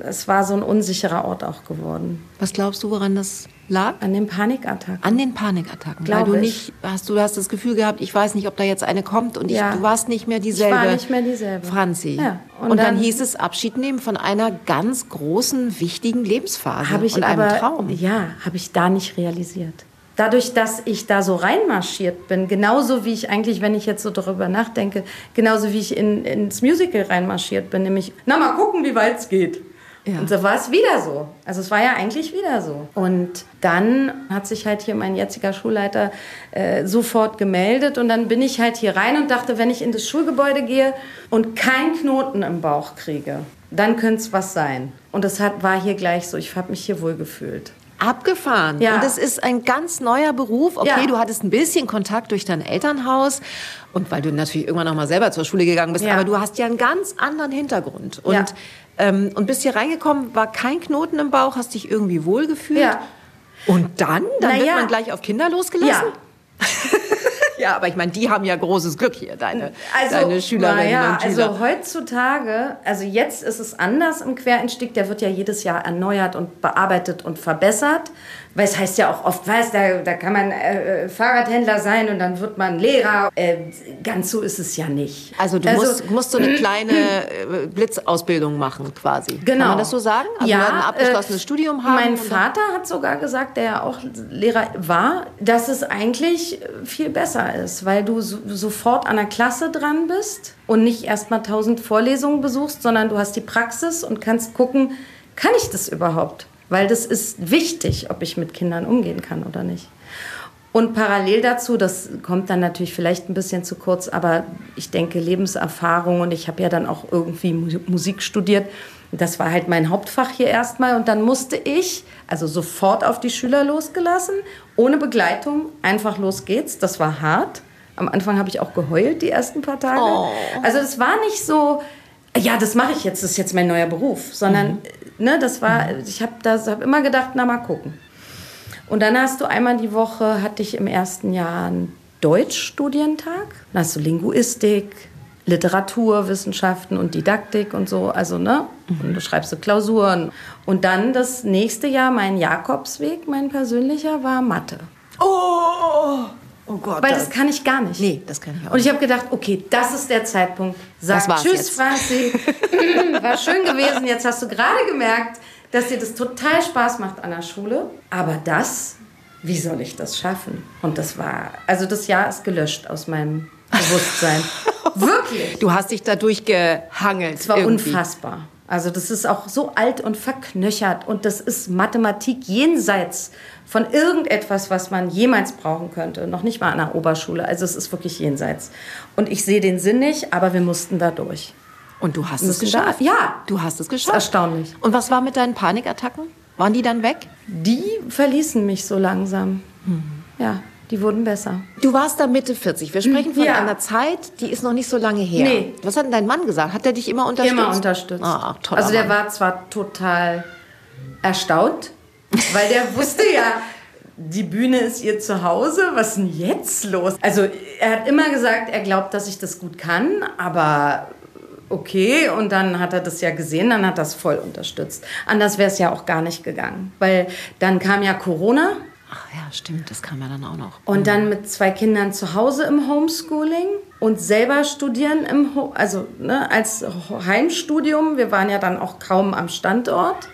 es war so ein unsicherer Ort auch geworden. Was glaubst du, woran das lag? An den Panikattacken. An den Panikattacken. Glaube Weil du nicht, hast du hast das Gefühl gehabt, ich weiß nicht, ob da jetzt eine kommt und ja. ich, du warst nicht mehr dieselbe. Ich war nicht mehr dieselbe. Franzi. Ja. Und, und dann, dann, hieß es Abschied nehmen von einer ganz großen, wichtigen Lebensphase hab ich und aber, einem Traum. Ja, habe ich da nicht realisiert. Dadurch, dass ich da so reinmarschiert bin, genauso wie ich eigentlich, wenn ich jetzt so darüber nachdenke, genauso wie ich in, ins Musical reinmarschiert bin, nämlich, na mal gucken, wie weit es geht. Ja. Und so war es wieder so. Also es war ja eigentlich wieder so. Und dann hat sich halt hier mein jetziger Schulleiter äh, sofort gemeldet und dann bin ich halt hier rein und dachte, wenn ich in das Schulgebäude gehe und keinen Knoten im Bauch kriege, dann könnte es was sein. Und das hat, war hier gleich so. Ich habe mich hier wohl gefühlt. Abgefahren. Ja. Und es ist ein ganz neuer Beruf. Okay, Ja. du hattest ein bisschen Kontakt durch dein Elternhaus und weil du natürlich irgendwann noch mal selber zur Schule gegangen bist, Ja. aber du hast ja einen ganz anderen Hintergrund. Und, Ja. ähm, und bist hier reingekommen, war kein Knoten im Bauch, hast dich irgendwie wohlgefühlt. Ja. Und dann? Dann Na wird man gleich auf Kinder losgelassen? Ja. Ja, aber ich meine, die haben ja großes Glück hier, deine, Also, deine Schülerinnen na ja, und Schüler. Also heutzutage, also jetzt ist es anders im Quereinstieg, der wird ja jedes Jahr erneuert und bearbeitet und verbessert. Weil es heißt ja auch oft, weiß, da, da kann man äh, äh, Fahrradhändler sein und dann wird man Lehrer. Äh, ganz so ist es ja nicht. Also du musst, musst so eine kleine äh, Blitzausbildung machen quasi. Genau. Kann man das so sagen? Also ja, ein abgeschlossenes äh, Studium haben? Mein Vater hat sogar gesagt, der ja auch Lehrer war, dass es eigentlich viel besser ist, weil du so, sofort an der Klasse dran bist und nicht erst mal tausend Vorlesungen besuchst, sondern du hast die Praxis und kannst gucken, kann ich das überhaupt? Weil das ist wichtig, ob ich mit Kindern umgehen kann oder nicht. Und parallel dazu, das kommt dann natürlich vielleicht ein bisschen zu kurz, aber ich denke Lebenserfahrung und ich habe ja dann auch irgendwie Mu- Musik studiert, Das war halt mein Hauptfach hier erstmal. Und dann musste ich, also sofort auf die Schüler losgelassen, ohne Begleitung, einfach los geht's. Das war hart. Am Anfang habe ich auch geheult, die ersten paar Tage. Oh. Also es war nicht so, ja, das mache ich jetzt, das ist jetzt mein neuer Beruf, sondern, Mhm. ne, das war, ich habe hab immer gedacht, na mal gucken. Und dann hast du einmal die Woche, hatte ich im ersten Jahr einen Deutschstudientag. Dann hast du Linguistik, Literaturwissenschaften und Didaktik und so. Also, ne? Und du schreibst du Klausuren. Und dann das nächste Jahr, mein Jakobsweg, mein persönlicher, war Mathe. Oh, oh Gott. Weil das kann ich gar nicht. Nee, das kann ich auch Und ich habe gedacht, okay, das ist der Zeitpunkt. Sag Tschüss, jetzt. Franzi. War schön gewesen. Jetzt hast du gerade gemerkt, dass dir das total Spaß macht an der Schule. Aber das, wie soll ich das schaffen? Und das war, also das Jahr ist gelöscht aus meinem Bewusstsein. Wirklich. Du hast dich dadurch gehangelt. Es war irgendwie. unfassbar. Also das ist auch so alt und verknöchert und das ist Mathematik jenseits von irgendetwas, was man jemals brauchen könnte. Noch nicht mal an der Oberschule. Also es ist wirklich jenseits. Und ich sehe den Sinn nicht, aber wir mussten da durch. Und du hast es Müssen da- geschafft. ja. Du hast es Das ist geschafft. erstaunlich. Und was war mit deinen Panikattacken? Waren die dann weg? Die verließen mich so langsam. Ja, die wurden besser. Du warst da Mitte 40. Wir sprechen von Ja. einer Zeit, die ist noch nicht so lange her. Nee. Was hat denn dein Mann gesagt? Hat er dich immer unterstützt? Immer unterstützt. Ah, toller also der Mann. war zwar total erstaunt, weil der wusste ja, die Bühne ist ihr Zuhause, was ist denn jetzt los? Also er hat immer gesagt, er glaubt, dass ich das gut kann, aber okay, und dann hat er das ja gesehen, dann hat er es voll unterstützt. Anders wäre es ja auch gar nicht gegangen, weil dann kam ja Corona Ach ja, stimmt, das kam ja dann auch noch. und dann mit zwei Kindern zu Hause im Homeschooling und selber studieren im Ho also ne, als Heimstudium. Wir waren ja dann auch kaum am Standort.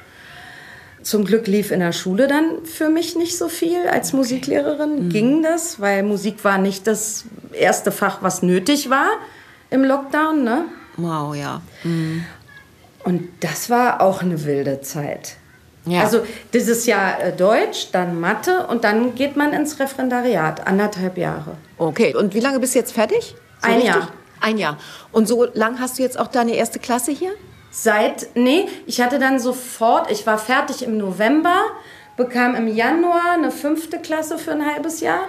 Zum Glück lief in der Schule dann für mich nicht so viel. Als Musiklehrerin ging das, weil Musik war nicht das erste Fach, was nötig war im Lockdown. Ne? Wow, ja. Und das war auch eine wilde Zeit. Ja. Also dieses Jahr äh, Deutsch, dann Mathe und dann geht man ins Referendariat, anderthalb Jahre. Okay, und wie lange bist du jetzt fertig? Ein Jahr. Ein Jahr. Und so lang hast du jetzt auch deine erste Klasse hier? Seit, nee, ich hatte dann sofort, ich war fertig im November, bekam im Januar eine fünfte Klasse für ein halbes Jahr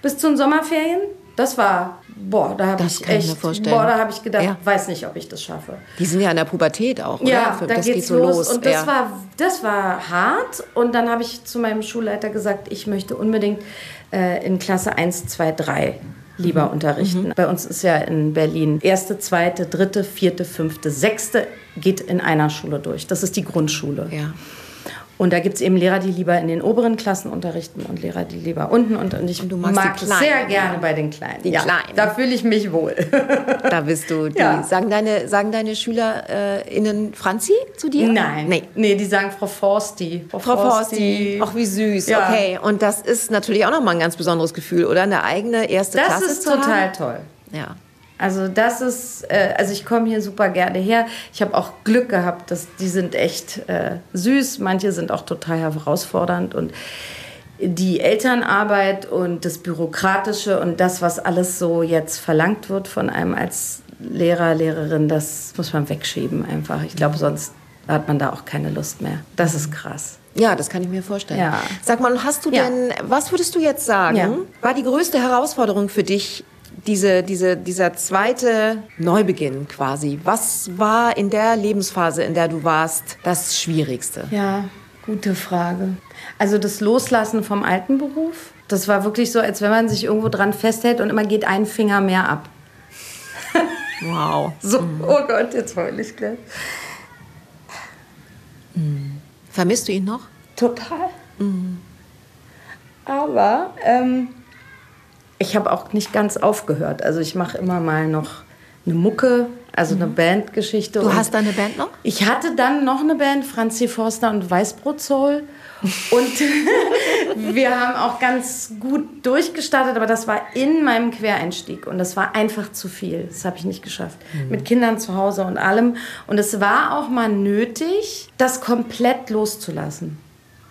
bis zu den Sommerferien. Das war, boah, da habe Das ich echt, boah, da habe ich gedacht, Ja. weiß nicht, ob ich das schaffe. Die sind ja in der Pubertät auch, oder? Ja, Für- da das geht's geht so los. los. Und das, ja. war, das war hart. Und dann habe ich zu meinem Schulleiter gesagt, ich möchte unbedingt äh, in Klasse 1, 2, 3 lieber unterrichten. Bei uns ist ja in Berlin erste, zweite, dritte, vierte, fünfte, sechste geht in einer Schule durch. Das ist die Grundschule. ja. Und da gibt es eben Lehrer, die lieber in den oberen Klassen unterrichten und Lehrer, die lieber unten. Und, und ich du magst mag die sehr Kleinen, gerne ja. bei den Kleinen. Die ja, Kleinen. Da fühle ich mich wohl. Da bist du. Die, Ja. sagen, deine, sagen deine SchülerInnen Franzi zu dir? Nein. Nee. Nee, die sagen Frau Forsti. Frau Forsti. Ach, wie süß. Ja. Okay. Und das ist natürlich auch nochmal ein ganz besonderes Gefühl, oder? Eine eigene erste Das Klasse ist zu total haben. toll. Ja. Also das ist, äh, also ich komme hier super gerne her. Ich habe auch Glück gehabt, dass die sind echt äh, süß. Manche sind auch total herausfordernd und die Elternarbeit und das Bürokratische und das, was alles so jetzt verlangt wird von einem als Lehrer, Lehrerin, das muss man wegschieben einfach. Ich glaube, sonst hat man da auch keine Lust mehr. Das ist krass. Ja, das kann ich mir vorstellen. Ja. Sag mal, hast du Ja. denn, was würdest du jetzt sagen, Ja. war die größte Herausforderung für dich, diese, diese, dieser zweite Neubeginn quasi? Was war in der Lebensphase, in der du warst, das Schwierigste? Ja, gute Frage. Also das Loslassen vom alten Beruf, das war wirklich so, als wenn man sich irgendwo dran festhält und immer geht ein Finger mehr ab. Wow. So, oh Gott, jetzt heul ich gleich. Vermisst du ihn noch? Total. Aber ähm, ich habe auch nicht ganz aufgehört. Also ich mache immer mal noch eine Mucke, also eine Bandgeschichte. Du hast deine Band noch? Ich hatte dann noch eine Band, Franzi Forster und Weißbrot Soul. Und wir haben auch ganz gut durchgestartet, aber das war in meinem Quereinstieg und das war einfach zu viel. Das habe ich nicht geschafft. Mit Kindern zu Hause und allem. Und es war auch mal nötig, das komplett loszulassen.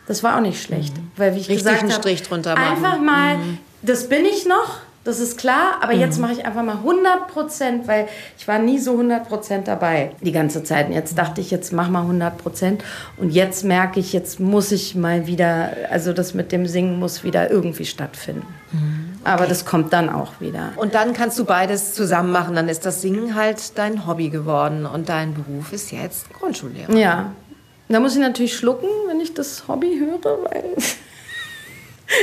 Das war auch nicht schlecht, weil wie ich Richtig gesagt einen Strich drunter machen. einfach mal, das bin ich noch, Das ist klar, aber mhm. jetzt mache ich einfach mal 100 Prozent, weil ich war nie so 100 Prozent dabei die ganze Zeit. Und jetzt dachte ich, jetzt mach mal 100 Prozent. Und jetzt merke ich, jetzt muss ich mal wieder, also das mit dem Singen muss wieder irgendwie stattfinden. Mhm. Okay. Aber das kommt dann auch wieder. Und dann kannst du beides zusammen machen. Dann ist das Singen halt dein Hobby geworden und dein Beruf ist jetzt Grundschullehrer. Ja. Da muss ich natürlich schlucken, wenn ich das Hobby höre, weil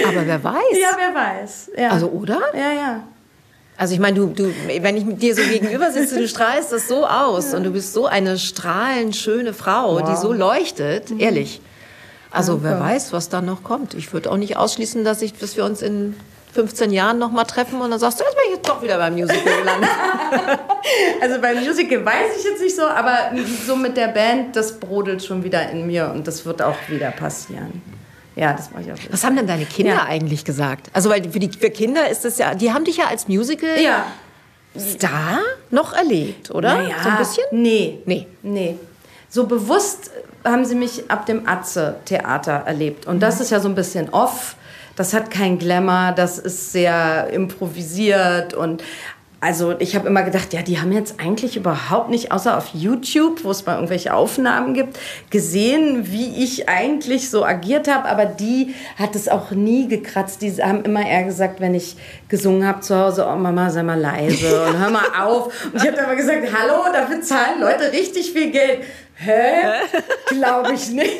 aber wer weiß? Ja, wer weiß. Ja. Also, oder? Ja, ja. Also ich meine, du, du, wenn ich dir so gegenüber sitze, du strahlst das so aus ja. und du bist so eine strahlend schöne Frau, wow. die so leuchtet, mhm. ehrlich. Also Danke. wer weiß, was da noch kommt. Ich würde auch nicht ausschließen, dass, ich, dass wir uns in 15 Jahren noch mal treffen und dann sagst du, jetzt bin ich jetzt doch wieder beim Musical gelandet. also beim Musical weiß ich jetzt nicht so, aber so mit der Band, das brodelt schon wieder in mir und das wird auch wieder passieren. Ja, das mache ich auch. Was haben denn deine Kinder ja. eigentlich gesagt? Also, weil für, die, für Kinder ist das ja, die haben dich ja als Musical ja. Star noch erlebt, oder? Naja, so ein bisschen? Nee. Nee. Nee. So bewusst haben sie mich ab dem Atze-Theater erlebt. Und das mhm. ist ja so ein bisschen off. Das hat kein Glamour, das ist sehr improvisiert und also ich habe immer gedacht, ja, die haben jetzt eigentlich überhaupt nicht, außer auf YouTube, wo es mal irgendwelche Aufnahmen gibt, gesehen, wie ich eigentlich so agiert habe. Aber die hat es auch nie gekratzt. Die haben immer eher gesagt, wenn ich gesungen habe zu Hause, oh Mama, sei mal leise und hör mal auf. Und ich habe immer gesagt, hallo, dafür zahlen Leute richtig viel Geld. Hä? Glaube ich nicht.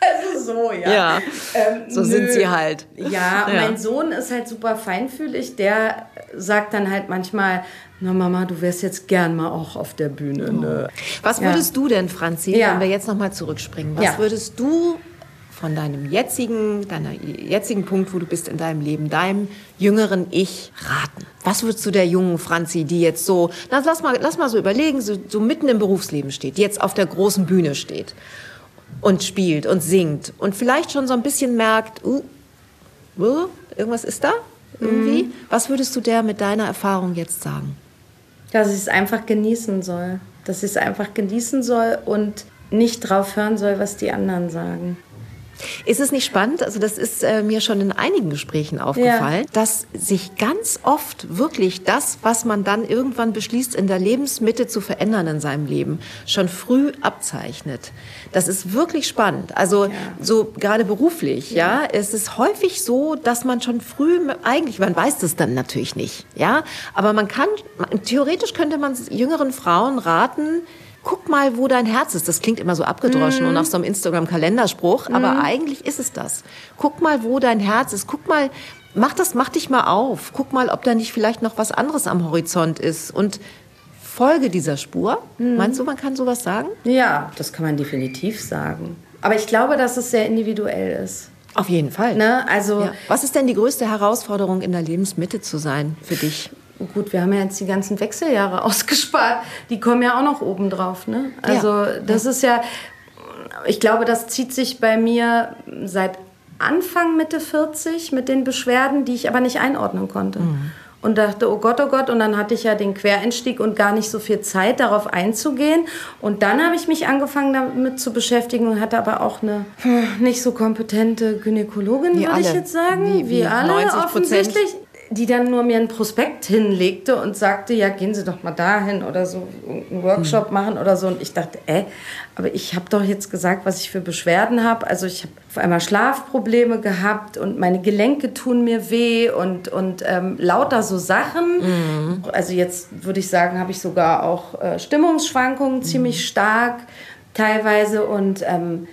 Also so, ja. Ja, ähm, so nö. sind sie halt. Ja, ja, mein Sohn ist halt super feinfühlig. Der sagt dann halt manchmal, na Mama, du wärst jetzt gern mal auch auf der Bühne. Ne? Was würdest ja. du denn, Franzi, wenn wir jetzt nochmal zurückspringen, was würdest du von deinem jetzigen, deiner jetzigen Punkt, wo du bist in deinem Leben, deinem jüngeren Ich raten? Was würdest du der jungen Franzi, die jetzt so, na, lass mal, lass mal so überlegen, so, so mitten im Berufsleben steht, die jetzt auf der großen Bühne steht und spielt und singt und vielleicht schon so ein bisschen merkt, uh, uh irgendwas ist da? irgendwie. Mhm. Was würdest du der mit deiner Erfahrung jetzt sagen? Dass ich es einfach genießen soll. Dass ich es einfach genießen soll und nicht drauf hören soll, was die anderen sagen. Ist es nicht spannend? Also das ist äh, mir schon in einigen Gesprächen aufgefallen, ja. dass sich ganz oft wirklich das, was man dann irgendwann beschließt, in der Lebensmitte zu verändern in seinem Leben, schon früh abzeichnet. Das ist wirklich spannend. Also ja. so gerade beruflich, ja. ja, es ist häufig so, dass man schon früh eigentlich, man weiß das dann natürlich nicht, ja, aber man kann theoretisch könnte man jüngeren Frauen raten, guck mal, wo dein Herz ist. Das klingt immer so abgedroschen mhm. und nach so einem Instagram-Kalenderspruch, mhm. aber eigentlich ist es das. Guck mal, wo dein Herz ist. Guck mal, mach das, mach dich mal auf. Guck mal, ob da nicht vielleicht noch was anderes am Horizont ist und folge dieser Spur. Mhm. Meinst du, man kann sowas sagen? Ja, das kann man definitiv sagen. Aber ich glaube, dass es sehr individuell ist. Auf jeden Fall. Ne? Also, ja. Was ist denn die größte Herausforderung, in der Lebensmitte zu sein für dich? Gut, wir haben ja jetzt die ganzen Wechseljahre ausgespart. Die kommen ja auch noch oben drauf. Ne? Also ja. das ist ja, ich glaube, das zieht sich bei mir seit Anfang Mitte 40 mit den Beschwerden, die ich aber nicht einordnen konnte. Mhm. Und dachte, oh Gott, oh Gott, und dann hatte ich ja den Quereinstieg und gar nicht so viel Zeit, darauf einzugehen. Und dann habe ich mich angefangen damit zu beschäftigen und hatte aber auch eine hm, nicht so kompetente Gynäkologin, würde ich jetzt sagen. Wie, wie, wie alle offensichtlich die dann nur mir einen Prospekt hinlegte und sagte, ja, gehen Sie doch mal dahin oder so einen Workshop mhm. machen oder so. Und ich dachte, äh, aber ich habe doch jetzt gesagt, was ich für Beschwerden habe. Also ich habe auf einmal Schlafprobleme gehabt und meine Gelenke tun mir weh und, und ähm, lauter so Sachen. Mhm. Also jetzt würde ich sagen, habe ich sogar auch äh, Stimmungsschwankungen mhm. ziemlich stark teilweise und... Ähm,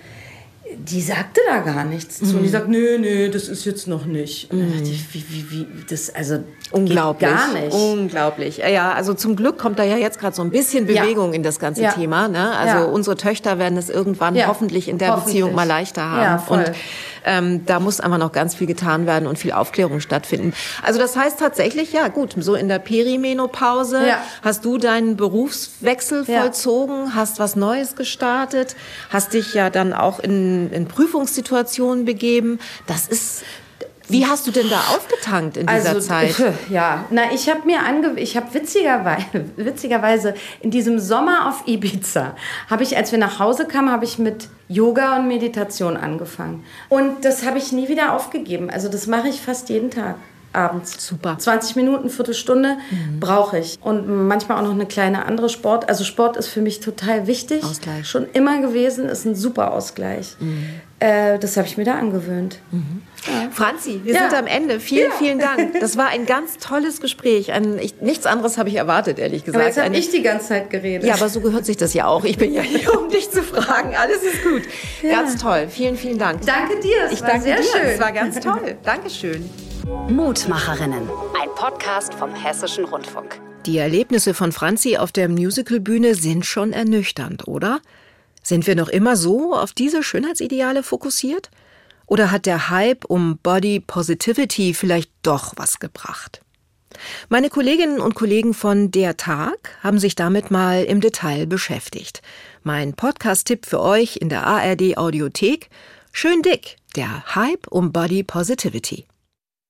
die sagte da gar nichts zu. Mhm. Und die sagt, nö, nö, das ist jetzt noch nicht. Und dann dachte ich, wie, wie, wie, das, also unglaublich, gar nicht. Unglaublich. Ja, also zum Glück kommt da ja jetzt gerade so ein bisschen Bewegung ja. in das ganze ja. Thema. Ne? Also ja. unsere Töchter werden es irgendwann hoffentlich in der hoffentlich. Beziehung mal leichter haben. Ja, voll. Und ähm, da muss einfach noch ganz viel getan werden und viel Aufklärung stattfinden. Also das heißt tatsächlich, ja gut, so in der Perimenopause hast du deinen Berufswechsel vollzogen, hast was Neues gestartet, hast dich ja dann auch in in, Prüfungssituationen begeben. Das ist wie hast du denn da aufgetankt in dieser also, Zeit? Ja, na, ich habe mir ange ich habe witzigerweise, witzigerweise in diesem Sommer auf Ibiza habe ich, als wir nach Hause kamen, habe ich mit Yoga und Meditation angefangen und das habe ich nie wieder aufgegeben. Also das mache ich fast jeden Tag. abends. Super. 20 Minuten, Viertelstunde mhm. brauche ich. Und manchmal auch noch eine kleine andere Sport. Also Sport ist für mich total wichtig. Ausgleich. Schon immer gewesen, ist ein super Ausgleich. Mhm. Äh, das habe ich mir da angewöhnt. Mhm. Ja. Franzi, wir ja. sind am Ende. Vielen, ja. vielen Dank. Das war ein ganz tolles Gespräch. Ein, ich, nichts anderes habe ich erwartet, ehrlich gesagt. Aber jetzt habe ich die ganze Zeit geredet. Ja, aber so gehört sich das ja auch. Ich bin ja hier, um dich zu fragen. Alles ist gut. Ganz toll. Vielen, vielen Dank. Danke dir. Es ich war danke sehr dir. schön. Es war ganz toll. Dankeschön. Mutmacherinnen. Ein Podcast vom Hessischen Rundfunk. Die Erlebnisse von Franzi auf der Musicalbühne sind schon ernüchternd, oder? Sind wir noch immer so auf diese Schönheitsideale fokussiert? Oder hat der Hype um Body Positivity vielleicht doch was gebracht? Meine Kolleginnen und Kollegen von Der Tag haben sich damit mal im Detail beschäftigt. Mein Podcast-Tipp für euch in der ARD Audiothek. Schön dick, der Hype um Body Positivity.